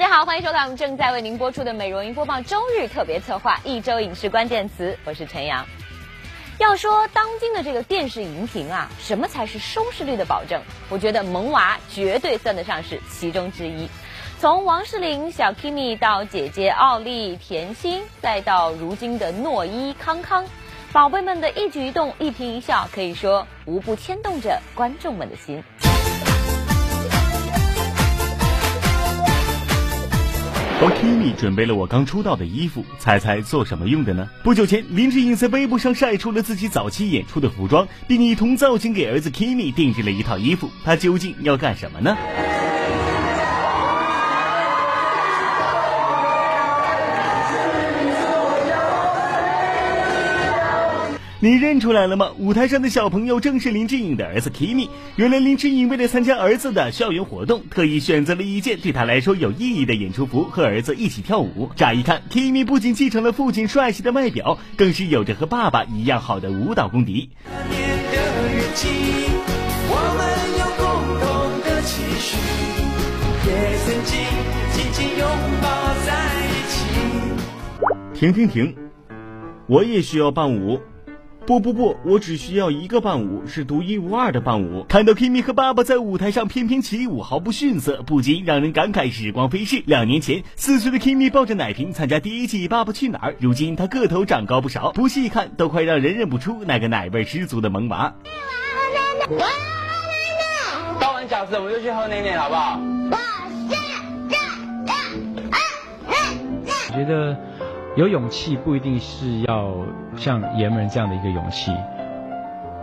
大家好，欢迎收看我们正在为您播出的《美容音播报》周日特别策划一周影视关键词，我是陈阳。要说当今的这个电视荧屏啊，什么才是收视率的保证？我觉得萌娃绝对算得上是其中之一。从王诗龄、小 Kimi 到姐姐奥利、甜心，再到如今的诺伊、康康，宝贝们的一举一动、一颦一笑，可以说无不牵动着观众们的心。而 Kimi 准备了我刚出道的衣服，猜猜做什么用的呢？不久前，林志颖在微博上晒出了自己早期演出的服装，并一同造型给儿子 Kimi 定制了一套衣服。他究竟要干什么呢？你认出来了吗？舞台上的小朋友正是林志颖的儿子 Kimi。原来林志颖为了参加儿子的校园活动，特意选择了一件对他来说有意义的演出服，和儿子一起跳舞。乍一看，Kimi 不仅继承了父亲帅气的外表，更是有着和爸爸一样好的舞蹈功底。停停停！我也需要伴舞。不不不，我只需要一个伴舞，是独一无二的伴舞。看到 Kimi 和爸爸在舞台上翩翩起舞，毫不逊色，不禁让人感慨时光飞逝。两年前，四岁的 Kimi 抱着奶瓶参加第一季《爸爸去哪儿》，如今他个头长高不少，不细看都快让人认不出那个奶味十足的萌娃。我要奶奶。倒完饺子我们就去喝奶奶，好不好？我是这这我觉得。有勇气不一定是要像爷们这样的一个勇气，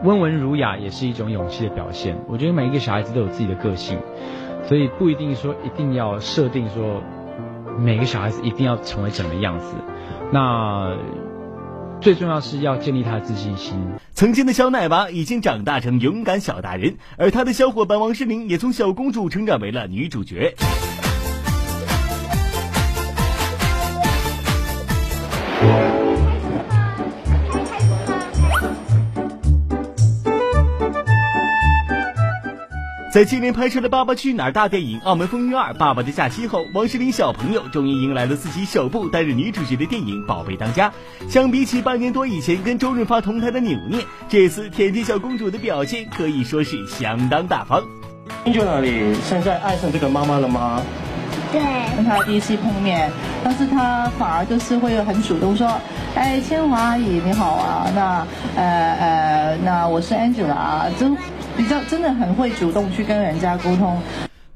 温文儒雅也是一种勇气的表现。我觉得每一个小孩子都有自己的个性，所以不一定说一定要设定说每个小孩子一定要成为怎么样子。那最重要是要建立他的自信心。曾经的小奶娃已经长大成勇敢小大人，而他的小伙伴王诗龄也从小公主成长为了女主角。在今年拍摄的《爸爸去哪儿》大电影《澳门风云二爸爸的假期》后，王诗龄小朋友终于迎来了自己首部担任女主角的电影《宝贝当家》。相比起半年多以前跟周润发同台的扭捏，这次甜甜小公主的表现可以说是相当大方。英俊哪里？现在爱上这个妈妈了吗？对，跟他第一次碰面，但是他反而就是会很主动说：“哎，千华阿姨你好啊，那呃呃，那我是 Angela 啊，就比较真的很会主动去跟人家沟通。”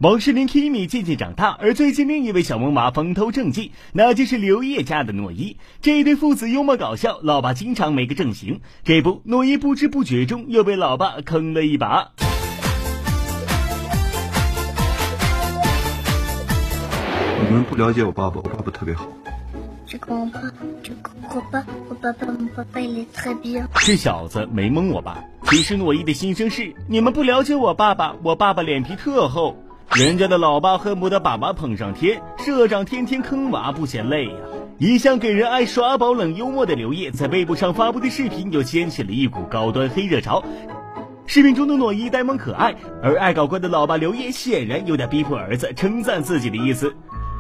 王诗龄 Kimi 渐渐长大，而最近另一位小萌娃风头正劲，那就是刘烨家的诺伊。这一对父子幽默搞笑，老爸经常没个正形。这不，诺伊不知不觉中又被老爸坑了一把。你们不了解我爸爸，我爸爸特别好。这个我爸，这个我爸，我爸爸，我爸爸也特别。这小子没蒙我吧？其实诺伊的心声是：你们不了解我爸爸，我爸爸脸皮特厚，人家的老爸恨不得把娃捧上天，社长天天坑娃不嫌累呀。一向给人爱耍宝冷幽默的刘烨，在微博上发布的视频又掀起了一股高端黑热潮。视频中的诺伊呆萌可爱，而爱搞怪的老爸刘烨显然有点逼迫儿子称赞自己的意思。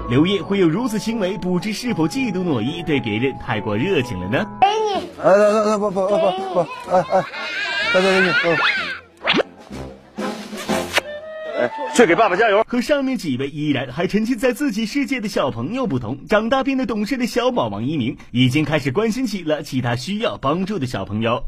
刘烨会有如此行为，不知是否嫉妒诺伊对别人太过热情了呢？给你，哎哎哎不不不不不，哎哎，大家给你，哎，去给爸爸加油！和上面几位依然还沉浸在自己世界的小朋友不同，长大变得懂事的小宝王一鸣已经开始关心起了其他需要帮助的小朋友。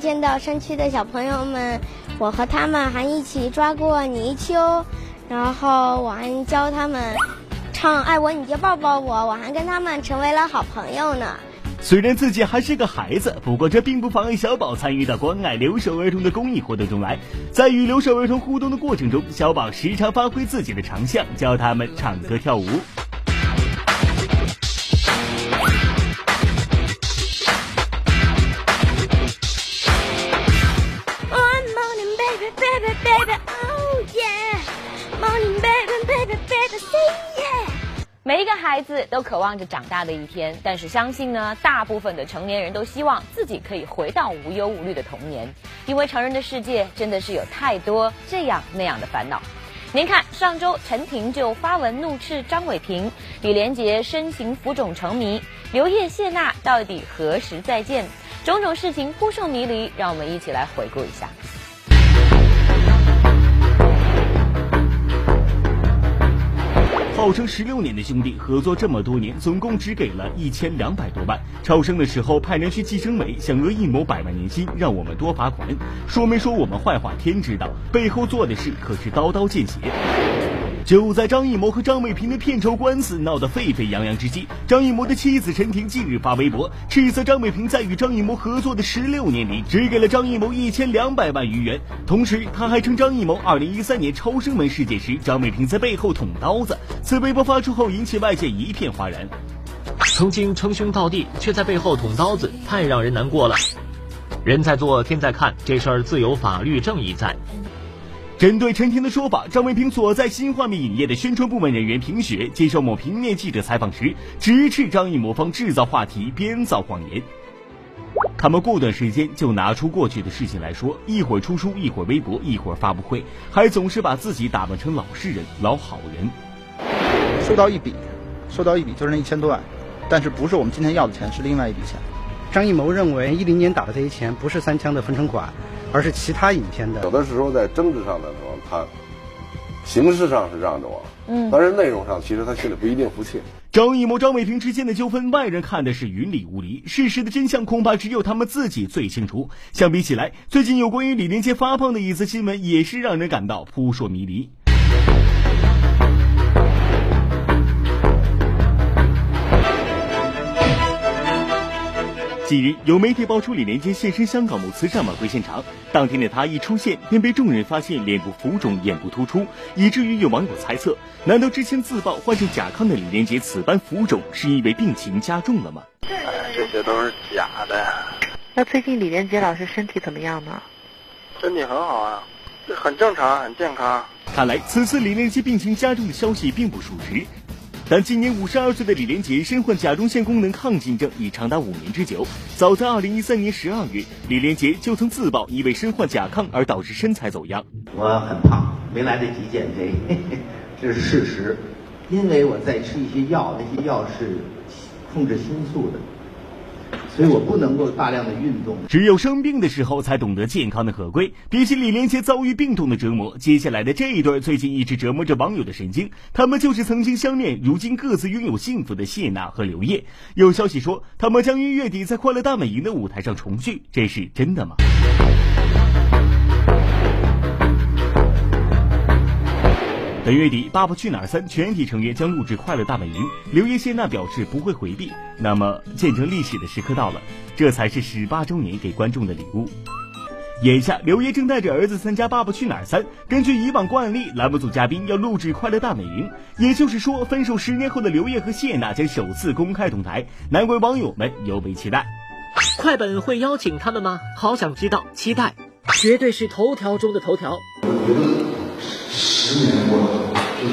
见到山区的小朋友们，我和他们还一起抓过泥鳅，然后我还教他们唱《爱我你就抱抱我》，我还跟他们成为了好朋友呢。虽然自己还是个孩子，不过这并不妨碍小宝参与到关爱留守儿童的公益活动中来。在与留守儿童互动的过程中，小宝时常发挥自己的长项，教他们唱歌跳舞。一个孩子都渴望着长大的一天，但是相信呢，大部分的成年人都希望自己可以回到无忧无虑的童年，因为成人的世界真的是有太多这样那样的烦恼。您看，上周陈婷就发文怒斥张伟平，李连杰身形浮肿成谜，刘烨谢娜到底何时再见？种种事情扑朔迷离，让我们一起来回顾一下。号称十六年的兄弟合作这么多年，总共只给了一千两百多万。超生的时候派人去计生委，想讹一亩百万年薪，让我们多罚款。说没说我们坏话，天知道。背后做的事可是刀刀见血。就在张艺谋和张伟平的片酬官司闹得沸沸扬扬之际，张艺谋的妻子陈婷近日发微博斥责张伟平在与张艺谋合作的十六年里，只给了张艺谋一千两百万余元。同时，他还称张艺谋二零一三年超生门事件时，张伟平在背后捅刀子。此微博发出后，引起外界一片哗然。曾经称兄道弟，却在背后捅刀子，太让人难过了。人在做，天在看，这事儿自有法律正义在。针对陈婷的说法，张伟平所在新画面影业的宣传部门人员平雪接受某平面记者采访时，直斥张艺谋方制造话题、编造谎言。他们过段时间就拿出过去的事情来说，一会儿出书，一会儿微博，一会儿发布会，还总是把自己打扮成老实人、老好人。收到一笔，收到一笔就是那一千多万，但是不是我们今天要的钱，是另外一笔钱。张艺谋认为一零年打的这些钱不是三枪的分成款。而是其他影片的，有的时候在政治上的时候，他形式上是让着我，嗯，但是内容上其实他心里不一定服气。张艺谋、张伟平之间的纠纷，外人看的是云里雾里，事实的真相恐怕只有他们自己最清楚。相比起来，最近有关于李连杰发胖的一则新闻，也是让人感到扑朔迷离。近日，有媒体爆出李连杰现身香港某慈善晚会现场。当天的他一出现，便被众人发现脸部浮肿、眼部突出，以至于有网友猜测：难道之前自曝患上甲亢的李连杰此般浮肿，是因为病情加重了吗？这些都是假的。那最近李连杰老师身体怎么样呢？身体很好啊，很正常，很健康。看来此次李连杰病情加重的消息并不属实。但今年五十二岁的李连杰身患甲状腺功能亢进症已长达五年之久。早在二零一三年十二月，李连杰就曾自曝因为身患甲亢而导致身材走样。我很胖，没来得及减肥，这是事实。因为我在吃一些药，那些药是控制心素的。所以我不能够大量的运动，只有生病的时候才懂得健康的可贵。比起李连杰遭遇病痛的折磨，接下来的这一对最近一直折磨着网友的神经。他们就是曾经相恋，如今各自拥有幸福的谢娜和刘烨。有消息说，他们将于月底在《快乐大本营》的舞台上重聚，这是真的吗？本月底，《爸爸去哪儿三》全体成员将录制《快乐大本营》，刘烨、谢娜表示不会回避。那么，见证历史的时刻到了，这才是十八周年给观众的礼物。眼下，刘烨正带着儿子参加《爸爸去哪儿三》。根据以往惯例，栏目组嘉宾要录制《快乐大本营》，也就是说，分手十年后的刘烨和谢娜将首次公开同台，难怪网友们尤为期待。快本会邀请他们吗？好想知道，期待，绝对是头条中的头条。十年过了，就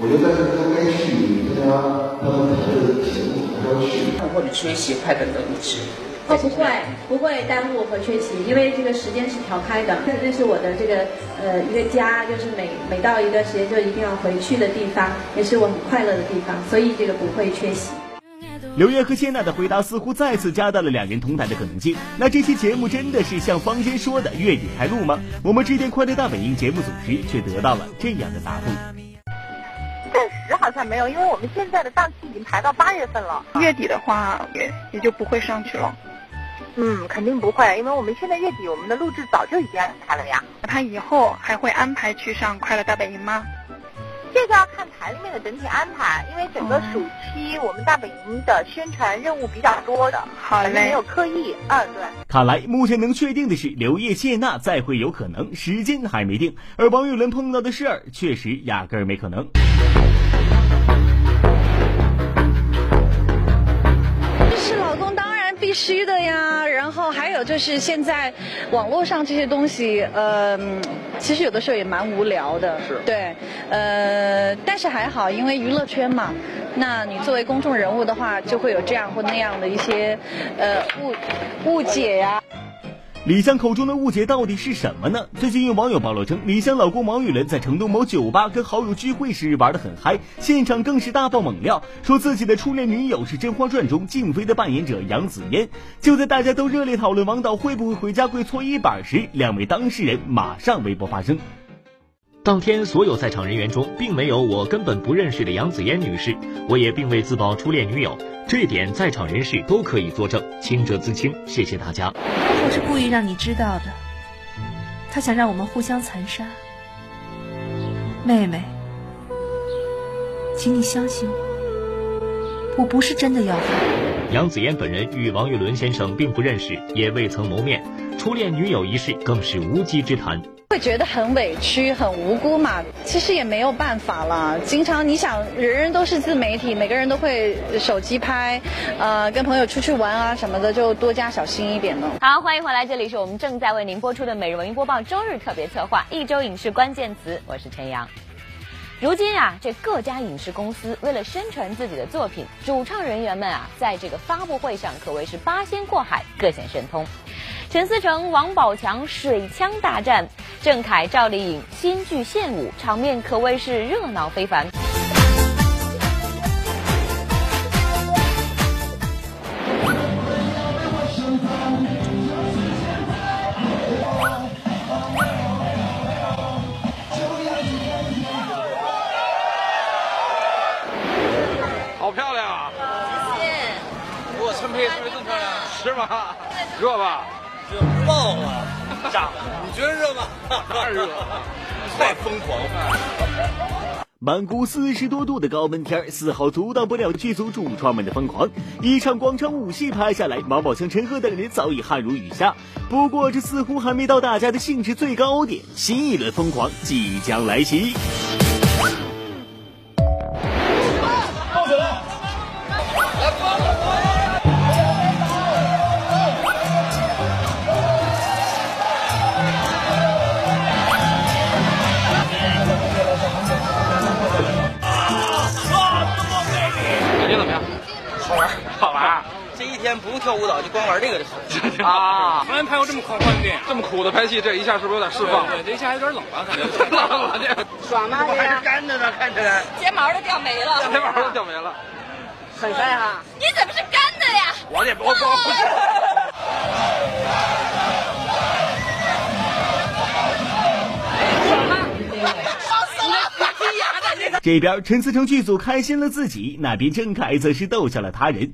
我觉得应该去参加他们台的节目，还要去。或者缺席快本的录制。哦，不会，不会耽误和缺席，因为这个时间是调开的。那那是我的这个呃一个家，就是每每到一段时间就一定要回去的地方，也是我很快乐的地方，所以这个不会缺席。刘烨和谢娜的回答似乎再次加大了两人同台的可能性。那这期节目真的是像坊间说的月底开录吗？我们致电快乐大本营节目组时，却得到了这样的答复：暂时好像没有，因为我们现在的档期已经排到八月份了。月底的话，也也就不会上去了。嗯，肯定不会，因为我们现在月底我们的录制早就已经安排了呀。他以后还会安排去上快乐大本营吗？这个要看台里面的整体安排，因为整个暑期我们大本营的宣传任务比较多的，好嘞，没有刻意。二对。看来目前能确定的是，刘烨、谢娜再会有可能，时间还没定。而王岳伦碰到的事儿，确实压根儿没可能。必须的呀。然后还有就是现在网络上这些东西，呃，其实有的时候也蛮无聊的。是。对，呃，但是还好，因为娱乐圈嘛，那你作为公众人物的话，就会有这样或那样的一些呃误误解呀。李湘口中的误解到底是什么呢？最近有网友爆料称，李湘老公王宇伦在成都某酒吧跟好友聚会时玩得很嗨，现场更是大爆猛料，说自己的初恋女友是《甄嬛传》中静妃的扮演者杨紫嫣。就在大家都热烈讨论王导会不会回家跪搓衣板时，两位当事人马上微博发声。当天所有在场人员中，并没有我根本不认识的杨紫嫣女士，我也并未自曝初恋女友，这一点在场人士都可以作证，清者自清。谢谢大家。我是故意让你知道的，他想让我们互相残杀。妹妹，请你相信我，我不是真的要害。杨紫嫣本人与王岳伦先生并不认识，也未曾谋面，初恋女友一事更是无稽之谈。会觉得很委屈、很无辜嘛？其实也没有办法了。经常你想，人人都是自媒体，每个人都会手机拍，呃，跟朋友出去玩啊什么的，就多加小心一点呢。好，欢迎回来，这里是我们正在为您播出的《每日文艺播报》周日特别策划，一周影视关键词，我是陈阳。如今啊，这各家影视公司为了宣传自己的作品，主创人员们啊，在这个发布会上可谓是八仙过海，各显神通。陈思诚、王宝强水枪大战，郑恺、赵丽颖新剧献舞，场面可谓是热闹非凡。好漂亮啊！谢谢。我陈佩是不是更漂亮？是吗？热吧？爆了！炸了！你觉得热吗？太热，太疯狂了！满谷四十多度的高温天儿丝毫阻挡不了剧组主创们的疯狂。一场广场舞戏拍下来，王宝强、陈赫等人早已汗如雨下。不过，这似乎还没到大家的兴致最高点，新一轮疯狂即将来袭。不跳舞蹈，就光玩这个就好。啊！从来拍过这么狂欢的电影，这么苦的拍戏，这一下是不是有点释放？对，这一下有点冷了，感觉。冷了这。爽吗？还是干的呢，看起来。睫毛都掉没了。睫毛都掉没了。很帅哈。你怎么是干的呀？我也不我不是。爽吗？爽死了！剔牙的。这边陈思诚剧组开心了自己，那边郑恺则是逗笑了他人。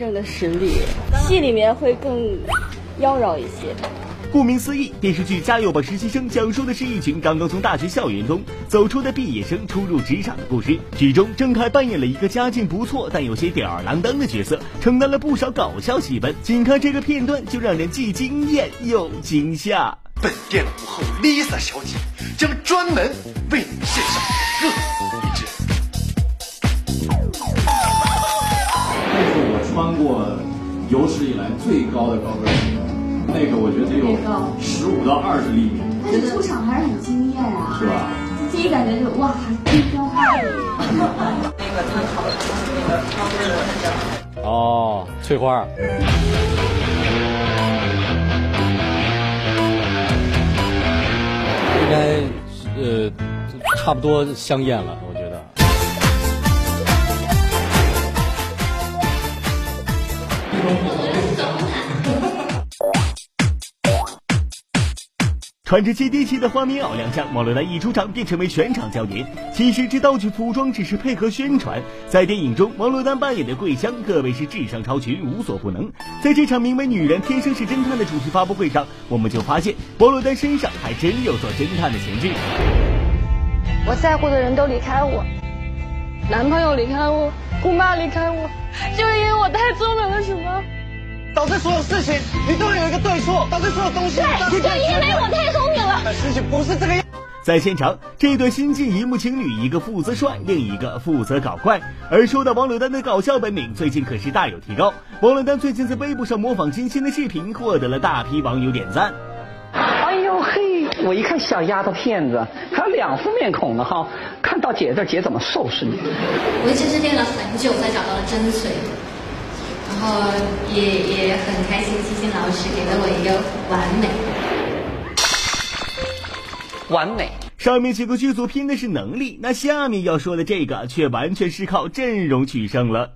正的实力，戏里面会更妖娆一些。顾名思义，电视剧《加油吧实习生》讲述的是一群刚刚从大学校园中走出的毕业生初入职场的故事。剧中，郑恺扮演了一个家境不错但有些吊儿郎当的角色，承担了不少搞笑戏份。仅看这个片段，就让人既惊艳又惊吓。本店午后，Lisa 小姐将专门为你献上特穿过有史以来最高的高跟鞋，那个我觉得得有十五到二十厘米。但是出场还是很惊艳啊，是吧？第一感觉就哇，冰雕花里。那个参考的那个高跟鞋。哦，翠花。应该呃差不多香艳了。穿着接地气的花棉袄亮相，王珞丹一出场便成为全场焦点。其实这道具服装只是配合宣传。在电影中，王珞丹扮演的桂香可谓是智商超群，无所不能。在这场名为“女人天生是侦探”的主题发布会上，我们就发现王珞丹身上还真有做侦探的潜质。我在乎的人都离开我，男朋友离开我，姑妈离开我，就是因为我太聪明了，什么？导致所有事情你都有一个对错，导致所有东西。对，就因为我太聪明了。事情不是这个样。在现场，这对新晋荧幕情侣，一个负责帅，另一个负责搞怪。而说到王珞丹的搞笑本领，最近可是大有提高。王珞丹最近在微博上模仿金星的视频，获得了大批网友点赞。哎呦嘿，我一看小丫头片子，还有两副面孔呢哈！看到姐这姐怎么收拾你？我其实练了很久才找到了真髓，然后也也很开心，金星老师给了我一个完美。完美。上面几个剧组拼的是能力，那下面要说的这个却完全是靠阵容取胜了。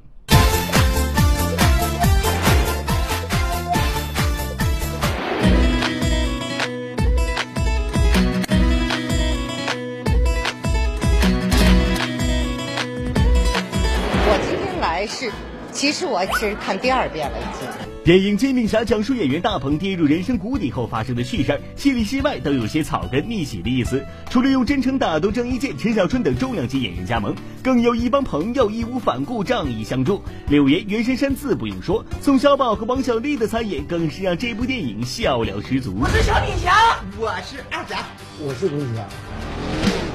其实我是看第二遍了已经。电影《煎饼侠》讲述演员大鹏跌入人生谷底后发生的趣事儿，戏里戏外都有些草根逆袭的意思。除了用真诚打动郑伊健、陈小春等重量级演员加盟，更有一帮朋友义无反顾、仗义相助。柳岩、袁姗姗自不用说，宋小宝和王小利的参演更是让这部电影笑料十足。我是小李侠，我是二甲，我是龙虾，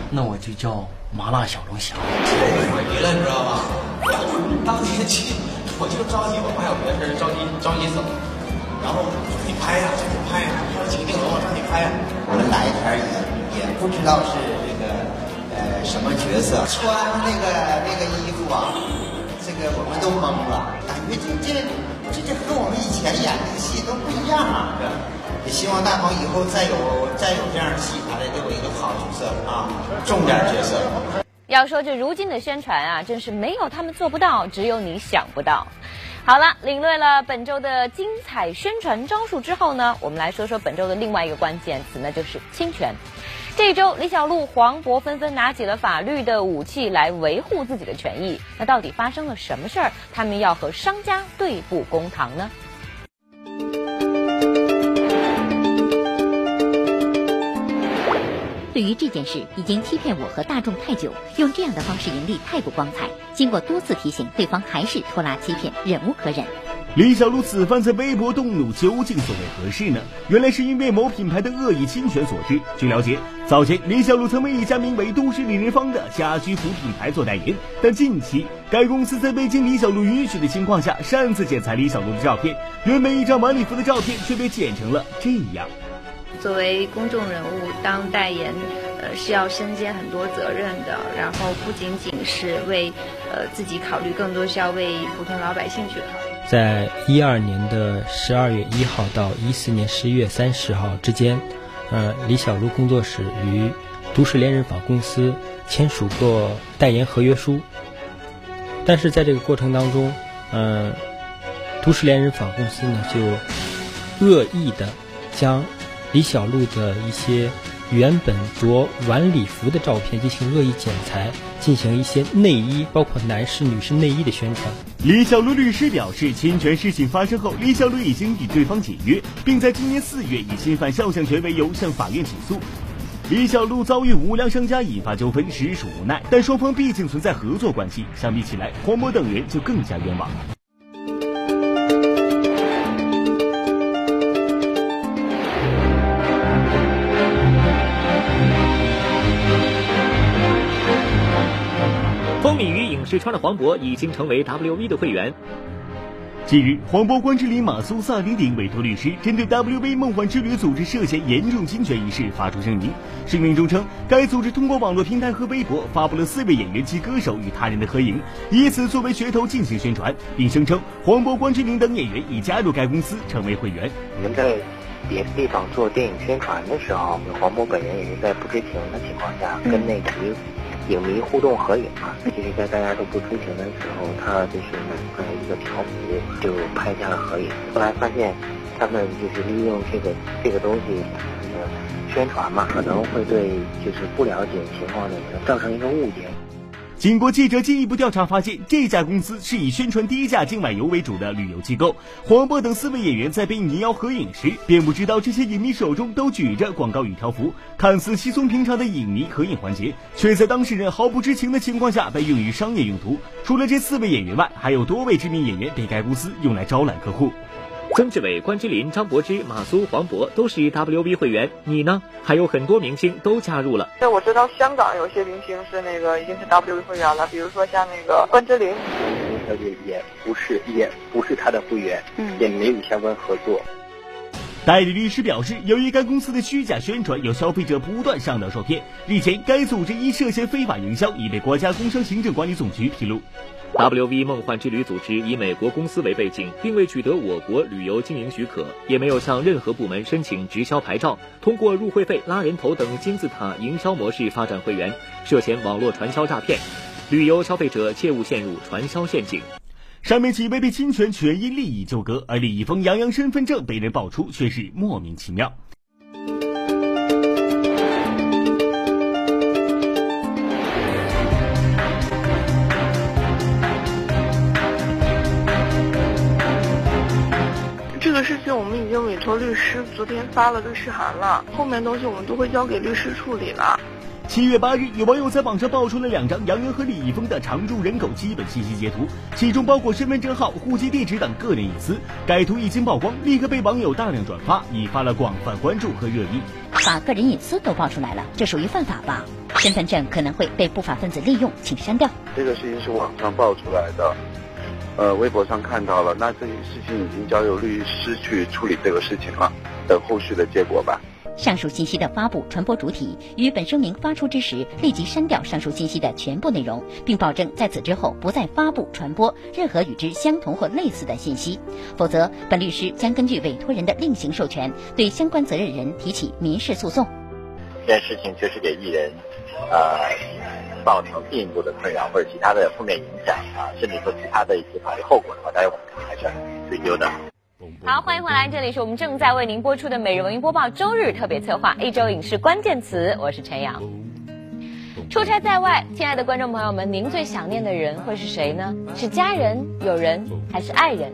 那我就叫麻辣小龙虾。没了，你知道吗？当天去。我就着急，我还有别的事儿着急着急走，然后你拍呀，赶紧拍呀，还有几个镜头我让你拍呀。我们来一天也也不知道是这个呃什么角色，穿那个那个衣服啊，这个我们都懵了，感觉这这这这和我们以前演的戏都不一样啊。也希望大鹏以后再有再有这样的戏，他得给我一个好角色啊，重点角色。要说这如今的宣传啊，真是没有他们做不到，只有你想不到。好了，领略了本周的精彩宣传招数之后呢，我们来说说本周的另外一个关键词，那就是侵权。这周李小璐、黄渤纷纷拿起了法律的武器来维护自己的权益。那到底发生了什么事儿？他们要和商家对簿公堂呢？对于这件事，已经欺骗我和大众太久，用这样的方式盈利太不光彩。经过多次提醒，对方还是拖拉欺骗，忍无可忍。李小璐此番在微博动怒，究竟所为何事呢？原来是因为某品牌的恶意侵权所致。据了解，早前李小璐曾为一家名为“都市丽人坊”的家居服品牌做代言，但近期该公司在未经李小璐允许的情况下，擅自剪裁李小璐的照片，原本一张晚礼服的照片却被剪成了这样。作为公众人物当代言，呃是要身兼很多责任的。然后不仅仅是为呃自己考虑，更多是要为普通老百姓去考虑。在一二年的十二月一号到一四年十一月三十号之间，呃，李小璐工作室与都市恋人坊公司签署过代言合约书。但是在这个过程当中，嗯，都市恋人坊公司呢就恶意的将。李小璐的一些原本着晚礼服的照片进行恶意剪裁，进行一些内衣，包括男士、女士内衣的宣传。李小璐律师表示，侵权事情发生后，李小璐已经与对方解约，并在今年四月以侵犯肖像权为由向法院起诉。李小璐遭遇无良商家引发纠纷，实属无奈。但双方毕竟存在合作关系，相比起来，黄渤等人就更加冤枉。试穿的黄渤已经成为 WV 的会员。近日，黄渤、关之琳、马苏、萨顶顶委托律师，针对 WV 梦幻之旅组织涉嫌严重侵权一事发出声明。声明中称，该组织通过网络平台和微博发布了四位演员及歌手与他人的合影，以此作为噱头进行宣传，并声称黄渤、关之琳等演员已加入该公司成为会员。我们在别的地方做电影宣传的时候，黄渤本人也是在不知情的情况下跟那个。影迷互动合影嘛，其实，在大家都不知情的时候，他就是买出来一个条幅，就拍下了合影。后来发现，他们就是利用这个这个东西，这个宣传嘛，可能会对就是不了解情况的人造成一个误解。经过记者进一步调查，发现这家公司是以宣传低价境外游为主的旅游机构。黄渤等四位演员在被应邀合影时，并不知道这些影迷手中都举着广告语条幅，看似稀松平常的影迷合影环节，却在当事人毫不知情的情况下被用于商业用途。除了这四位演员外，还有多位知名演员被该公司用来招揽客户。曾志伟、关之琳、张柏芝、马苏、黄渤都是 WV 会员，你呢？还有很多明星都加入了。那我知道香港有些明星是那个已经是 WV 会员了，比如说像那个关之琳。小姐也不是，也不是他的会员，嗯，也没有相关合作。代理律师表示，由于该公司的虚假宣传，有消费者不断上当受骗。日前，该组织因涉嫌非法营销，已被国家工商行政管理总局披露。WV 梦幻之旅组织以美国公司为背景，并未取得我国旅游经营许可，也没有向任何部门申请直销牌照，通过入会费、拉人头等金字塔营销模式发展会员，涉嫌网络传销诈骗。旅游消费者切勿陷入传销陷阱。上面几位被侵权，全因利益纠葛，而李易峰、杨洋身份证被人爆出，却是莫名其妙。我们已经委托律师，昨天发了律师函了，后面东西我们都会交给律师处理了。七月八日，有网友在网上爆出了两张杨洋和李易峰的常住人口基本信息截图，其中包括身份证号、户籍地址等个人隐私。该图一经曝光，立刻被网友大量转发，引发了广泛关注和热议。把个人隐私都爆出来了，这属于犯法吧？身份证可能会被不法分子利用，请删掉。这个事情是网上爆出来的，呃，微博上看到了，那这件事情已经交由律师去处理这个事情了，等后续的结果吧。上述信息的发布传播主体于本声明发出之时，立即删掉上述信息的全部内容，并保证在此之后不再发布传播任何与之相同或类似的信息，否则本律师将根据委托人的另行授权，对相关责任人提起民事诉讼。这件事情确实给艺人，呃，造成进一步的困扰或者其他的负面影响啊，甚至说其他的一些法律后果的话，当然我们还是追究的。好，欢迎回来，这里是我们正在为您播出的《每日文娱播报》周日特别策划一周影视关键词，我是陈阳。出差在外，亲爱的观众朋友们，您最想念的人会是谁呢？是家人、友人还是爱人？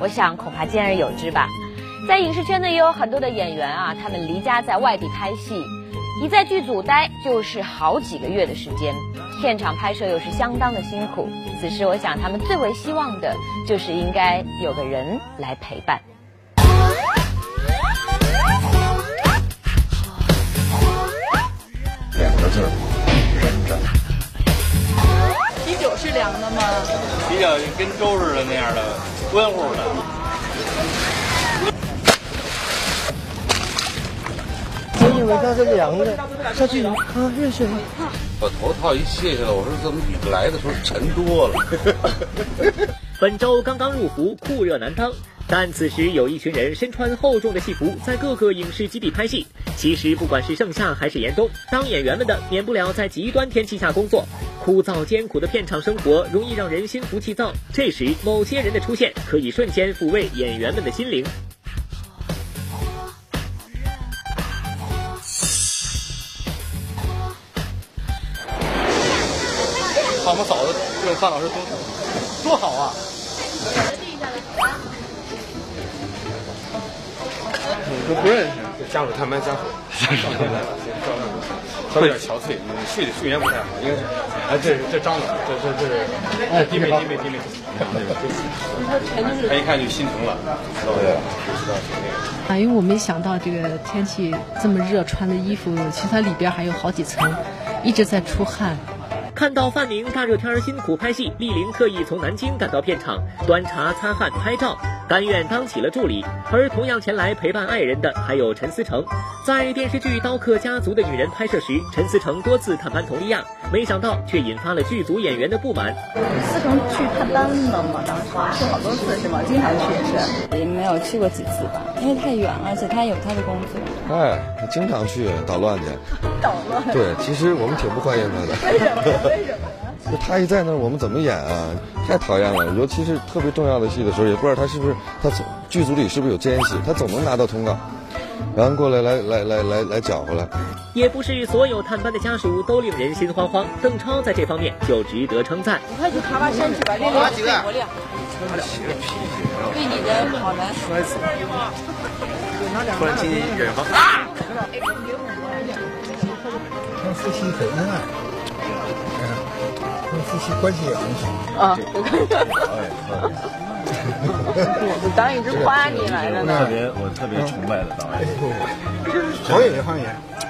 我想恐怕兼而有之吧。在影视圈呢，也有很多的演员啊，他们离家在外地拍戏，一在剧组待就是好几个月的时间，片场拍摄又是相当的辛苦。此时，我想他们最为希望的就是应该有个人来陪伴。两个字，忍着。啤酒是凉的吗？啤酒跟粥似的那样的，温乎的。以为它是凉的，下去啊，热水。把头套一卸下来，我说怎么比来的时候沉多了？本周刚刚入伏，酷热难当。但此时有一群人身穿厚重的戏服，在各个影视基地拍戏。其实不管是盛夏还是严冬，当演员们的免不了在极端天气下工作，枯燥艰苦的片场生活容易让人心浮气躁。这时某些人的出现，可以瞬间抚慰演员们的心灵。这种范老师多多好啊！都不认识，家属探班家属，家属探班，稍微有点憔悴，睡睡眠不太好，应该是。哎，这这张总，这这这是，哎，弟妹弟妹弟妹，他一看就心疼了，知道对，知道啊，因为我没想到这个天气这么热，穿的衣服其实它里边还有好几层，一直在出汗。看到范宁大热天辛苦拍戏，丽玲特意从南京赶到片场端茶、擦汗、拍照，甘愿当起了助理。而同样前来陪伴爱人的还有陈思诚。在电视剧《刀客家族的女人》拍摄时，陈思诚多次探班佟丽娅，没想到却引发了剧组演员的不满。思诚去探班了吗？当时去好多次是吗？经常去也是？也没有去过几次吧，因为太远了，而且他有他的工作。哎，他经常去捣乱去。捣乱。对，其实我们挺不欢迎他的。为什么？为什么？就他一在那儿，我们怎么演啊？太讨厌了，尤其是特别重要的戏的时候，也不知道他是不是他总剧组里是不是有奸细，他总能拿到通告，然后过来来来来来来搅和来。也不是所有探班的家属都令人心慌慌，邓超在这方面就值得称赞。你快去爬爬山去吧，练练肺活量。他写脾气，对你的好难。摔死了。突然听见远方啊！他们夫妻关系也很好。啊，哎，我导演一直夸你来着呢。特别，我特别崇拜的导演。导演员，好演，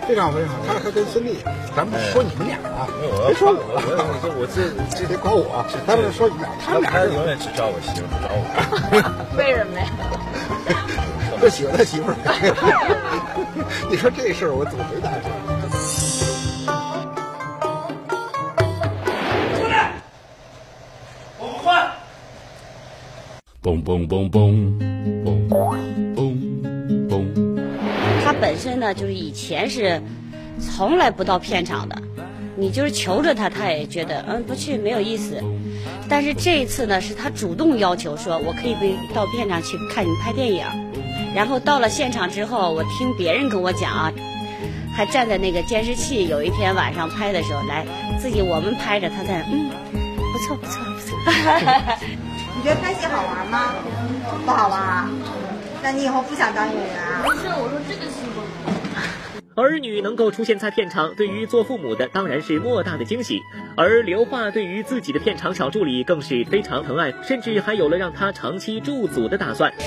非常非常好。他还跟孙俪，咱不说你们俩啊，别说我，我我这 这得夸我，咱们说你俩，他们俩永远只找我媳妇，不找我。为什么呀？不喜欢他媳妇儿。你说这事儿我怎么回答？嘣嘣嘣嘣嘣嘣嘣。他本身呢，就是以前是从来不到片场的，你就是求着他，他也觉得嗯不去没有意思。但是这一次呢，是他主动要求说，我可以不到片场去看你拍电影。然后到了现场之后，我听别人跟我讲啊，还站在那个监视器，有一天晚上拍的时候，来自己我们拍着，他在嗯，不错不错不错。你觉得拍戏好玩吗？不好玩。那你以后不想当演员啊？不是，我说这个戏不。儿女能够出现在片场，对于做父母的当然是莫大的惊喜。而刘桦对于自己的片场小助理更是非常疼爱，甚至还有了让他长期驻组的打算。哎，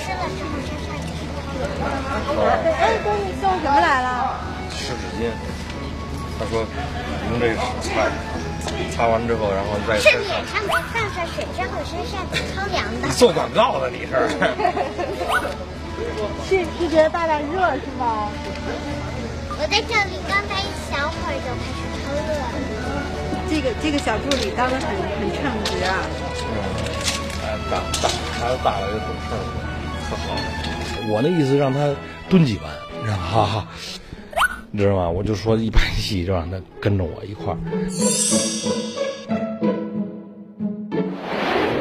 哥，你送什么来了？湿纸巾。他说用这个擦，擦完之后，然后再是脸上的放上水之后身上超凉的。做广告的你 是？是是觉得大大热是吗？我在这里刚待一小会儿就开始超热了。这个这个小助理当的很很称职啊。嗯，哎，打孩子大了就懂事儿，特好。我那意思让他蹲几晚，你知道吗？你知道吗？我就说一拍戏就让他跟着我一块儿。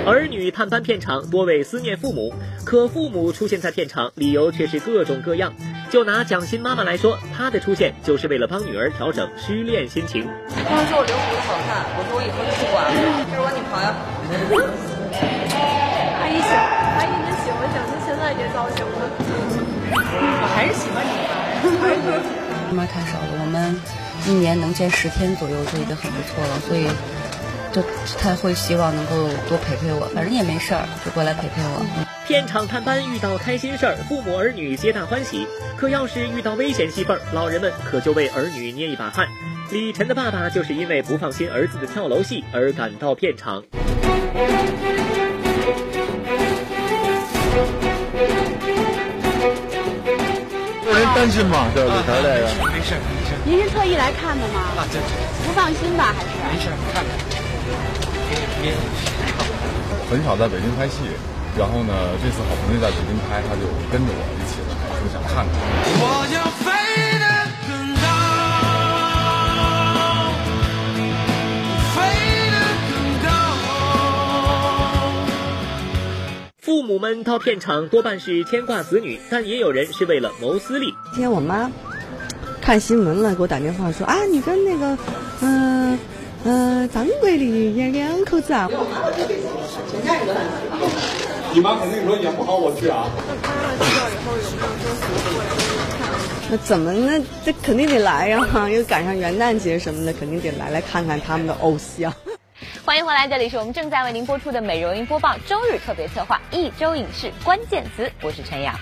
儿女探班片场多为思念父母，可父母出现在片场，理由却是各种各样。就拿蒋欣妈妈来说，她的出现就是为了帮女儿调整失恋心情。他们说我留胡子好看，我说我以后就不管了。这是我女朋友。阿姨喜，阿姨你喜欢蒋欣现在这造型吗？我还是喜欢你。妈太少了，我们一年能见十天左右就已经很不错了，所以就他会希望能够多陪陪我，反正也没事儿，就过来陪陪我。片场探班遇到开心事儿，父母儿女皆大欢喜；可要是遇到危险戏份，老人们可就为儿女捏一把汗。李晨的爸爸就是因为不放心儿子的跳楼戏而赶到片场。担心吗？这李晨这个？没事没事。您是特意来看的吗？啊，这不放心吧？还是？没事，看看。别别。很少在北京拍戏，然后呢，这次好不容易在北京拍，他就跟着我一起来，就想看看。我要飞父母们到片场多半是牵挂子女，但也有人是为了谋私利。今天我妈看新闻了，给我打电话说啊，你跟那个嗯嗯、呃张国立演两口子啊。你妈肯定说演不好，我去啊。那怎么呢？这肯定得来呀、又赶上元旦节什么的，肯定得来来看看他们的偶像。欢迎回来，这里是我们正在为您播出的美容音播报周日特别策划一周影视关键词，我是陈阳。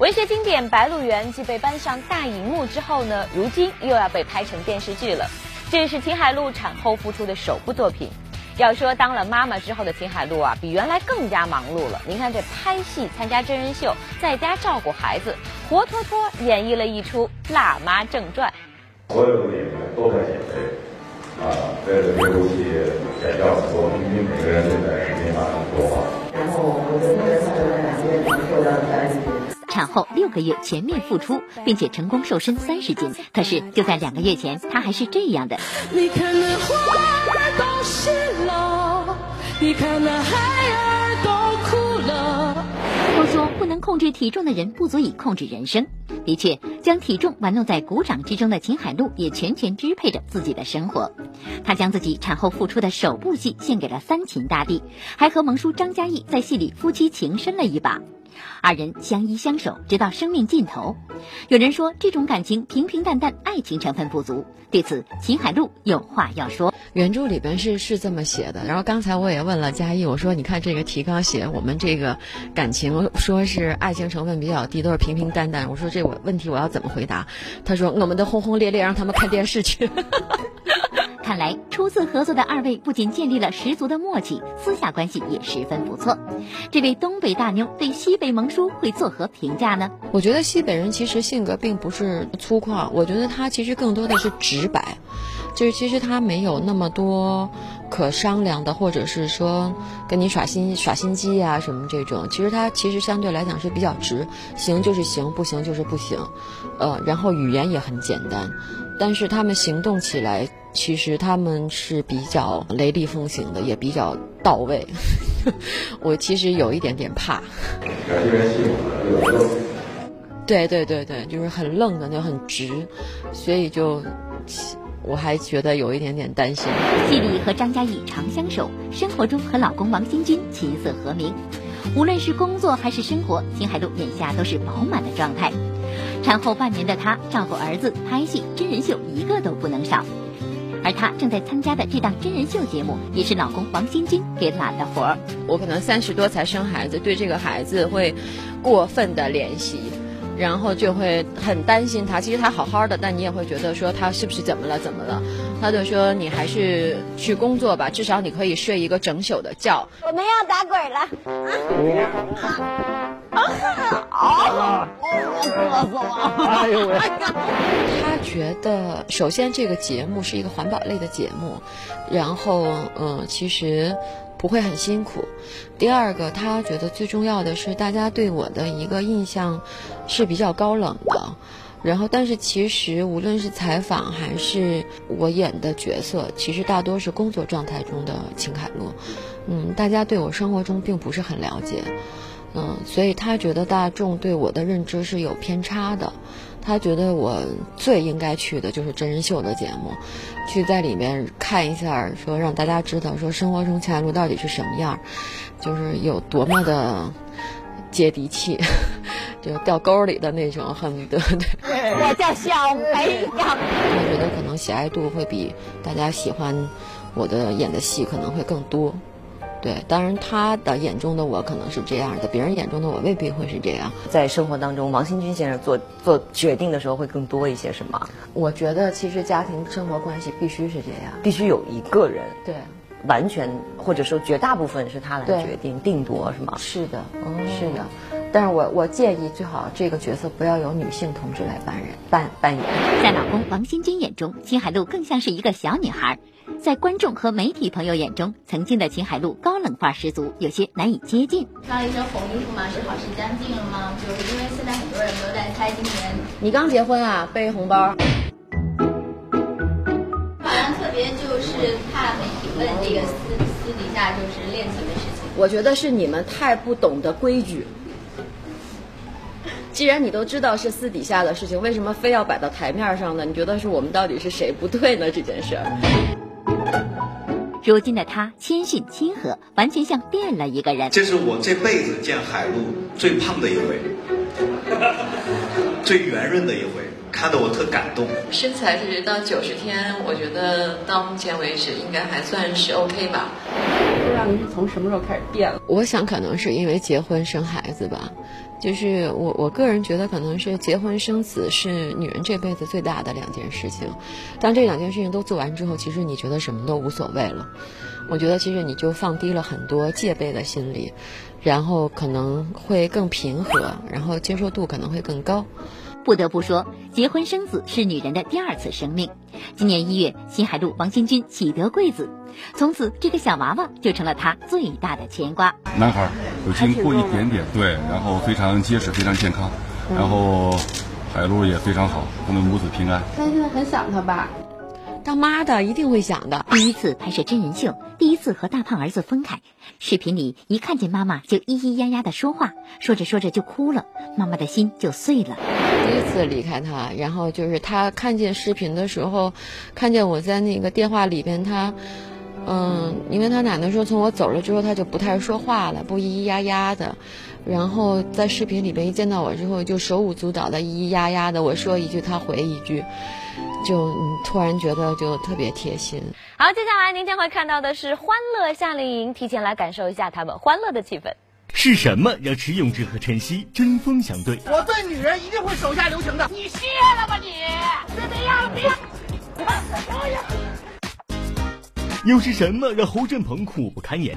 文学经典《白鹿原》继被搬上大荧幕之后呢，如今又要被拍成电视剧了。这是秦海璐产后复出的首部作品。要说当了妈妈之后的秦海璐啊，比原来更加忙碌了。您看这拍戏、参加真人秀，在家照顾孩子，活脱脱演绎了一出《辣妈正传》。所有的演员都在减肥，啊，为了这部戏减掉很多，因为每个人都在视频码上说话。然后我两个月内瘦到了三十斤。产后六个月全面复出，并且成功瘦身三十斤。可是就在两个月前，她还是这样的。你看那花儿都谢了，你看那孩儿都。都说不能控制体重的人不足以控制人生。的确，将体重玩弄在鼓掌之中的秦海璐也全权支配着自己的生活。她将自己产后复出的首部戏献给了三秦大地，还和萌叔张嘉译在戏里夫妻情深了一把。二人相依相守，直到生命尽头。有人说这种感情平平淡淡，爱情成分不足。对此，秦海璐有话要说。原著里边是是这么写的，然后刚才我也问了嘉义，我说你看这个提纲写我们这个感情，说是爱情成分比较低，都是平平淡淡。我说这我问题我要怎么回答？他说我们的轰轰烈烈让他们看电视去。看来初次合作的二位不仅建立了十足的默契，私下关系也十分不错。这位东北大妞对西北萌叔会作何评价呢？我觉得西北人其实性格并不是粗犷，我觉得他其实更多的是直白，就是其实他没有那么多可商量的，或者是说跟你耍心耍心机啊什么这种。其实他其实相对来讲是比较直，行就是行，不行就是不行，呃，然后语言也很简单，但是他们行动起来。其实他们是比较雷厉风行的，也比较到位。我其实有一点点怕。对对对对，就是很愣的，就很直，所以就我还觉得有一点点担心。戏里和张嘉译长相守，生活中和老公王新军琴瑟和鸣。无论是工作还是生活，秦海璐眼下都是饱满的状态。产后半年的她，照顾儿子、拍戏、真人秀，一个都不能少。而她正在参加的这档真人秀节目，也是老公王新军给揽的活儿。我可能三十多才生孩子，对这个孩子会过分的怜惜，然后就会很担心他。其实他好好的，但你也会觉得说他是不是怎么了？怎么了？他就说你还是去工作吧，至少你可以睡一个整宿的觉。我们要打滚了。啊！啊！饿死我！哎呦喂！他觉得，首先这个节目是一个环保类的节目，然后嗯，其实不会很辛苦。第二个，他觉得最重要的是大家对我的一个印象是比较高冷的。然后，但是其实无论是采访还是我演的角色，其实大多是工作状态中的秦海璐。嗯，大家对我生活中并不是很了解。嗯，所以他觉得大众对我的认知是有偏差的，他觉得我最应该去的就是真人秀的节目，去在里面看一下，说让大家知道说生活中秦海璐到底是什么样，就是有多么的接地气，就掉沟里的那种，恨不得。我叫小梅呀。我觉得可能喜爱度会比大家喜欢我的演的戏可能会更多。对，当然他的眼中的我可能是这样的，别人眼中的我未必会是这样。在生活当中，王新军先生做做决定的时候会更多一些，是吗？我觉得其实家庭生活关系必须是这样，必须有一个人，对，完全或者说绝大部分是他来决定定夺，是吗？是的，嗯是的。但是我我建议最好这个角色不要由女性同志来扮人扮扮演。在老公王新军眼中，秦海璐更像是一个小女孩。在观众和媒体朋友眼中，曾经的秦海璐高冷范十足，有些难以接近。穿了一身红衣服嘛？是好事将近了吗？就是因为现在很多人都在猜今年你刚结婚啊，背红包。好像特别就是怕媒体问这个私私底下就是恋情的事情。我觉得是你们太不懂得规矩。既然你都知道是私底下的事情，为什么非要摆到台面上呢？你觉得是我们到底是谁不对呢？这件事儿。如今的他谦逊亲和，完全像变了一个人。这是我这辈子见海陆最胖的一回，最圆润的一回，看得我特感动。身材是到九十天，我觉得到目前为止应该还算是 OK 吧。不知道您是从什么时候开始变了？我想可能是因为结婚生孩子吧。就是我我个人觉得，可能是结婚生子是女人这辈子最大的两件事情。当这两件事情都做完之后，其实你觉得什么都无所谓了。我觉得其实你就放低了很多戒备的心理，然后可能会更平和，然后接受度可能会更高。不得不说，结婚生子是女人的第二次生命。今年一月，新海路王新军喜得贵子，从此这个小娃娃就成了他最大的牵挂。男孩，有经过一点点，对，然后非常结实，非常健康，然后海路也非常好，他们母子平安。他现在很想他吧？当妈的一定会想的。第一次拍摄真人秀，第一次和大胖儿子分开，视频里一看见妈妈就咿咿呀呀的说话，说着说着就哭了，妈妈的心就碎了。第一次离开他，然后就是他看见视频的时候，看见我在那个电话里边，他嗯，因为他奶奶说从我走了之后他就不太说话了，不咿咿呀呀的，然后在视频里边一见到我之后就手舞足蹈的咿咿呀呀的，我说一句他回一句，就嗯突然觉得就特别贴心。好，接下来您将会看到的是欢乐夏令营，提前来感受一下他们欢乐的气氛。是什么让池永志和晨曦针锋相对？我对女人一定会手下留情的。你歇了吧你！别别样了，别！又是什么让侯振鹏苦不堪言？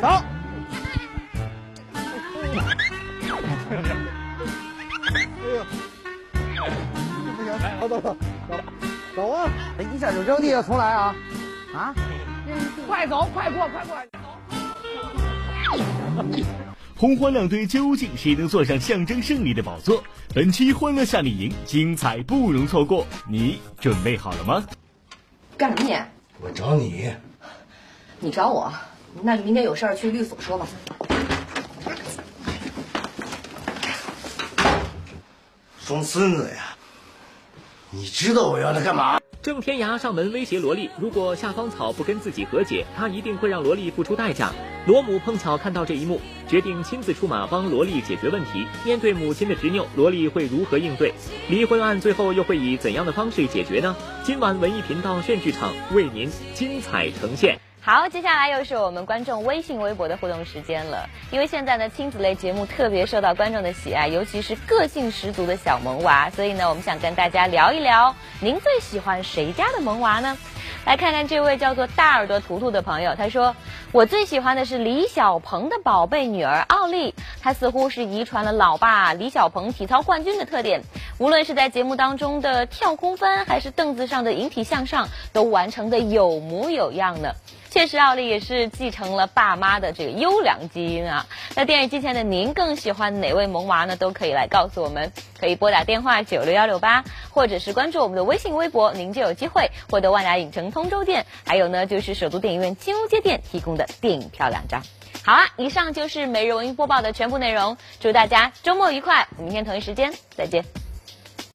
走。走走走走走啊！一下就扔地下，重来啊！啊！快走，快过，快过！红黄两队究竟谁能坐上象征胜利的宝座？本期欢乐夏令营精彩不容错过，你准备好了吗？干什么你？我找你。你找我？那你明天有事儿去律所说吧。装孙子呀！你知道我要他干嘛？郑天涯上门威胁萝莉，如果夏芳草不跟自己和解，他一定会让萝莉付出代价。罗母碰巧看到这一幕，决定亲自出马帮罗莉解决问题。面对母亲的执拗，罗莉会如何应对？离婚案最后又会以怎样的方式解决呢？今晚文艺频道炫剧场为您精彩呈现。好，接下来又是我们观众微信、微博的互动时间了。因为现在呢，亲子类节目特别受到观众的喜爱，尤其是个性十足的小萌娃，所以呢，我们想跟大家聊一聊，您最喜欢谁家的萌娃呢？来看看这位叫做大耳朵图图的朋友，他说：“我最喜欢的是李小鹏的宝贝女儿奥利，她似乎是遗传了老爸李小鹏体操冠军的特点，无论是在节目当中的跳空翻，还是凳子上的引体向上，都完成的有模有样呢。”确实，奥利也是继承了爸妈的这个优良基因啊。那电视机前的您更喜欢哪位萌娃呢？都可以来告诉我们，可以拨打电话九六幺六八，或者是关注我们的微信微博，您就有机会获得万达影城通州店，还有呢就是首都电影院金融街店提供的电影票两张。好啊，以上就是每日文娱播报的全部内容，祝大家周末愉快，明天同一时间再见。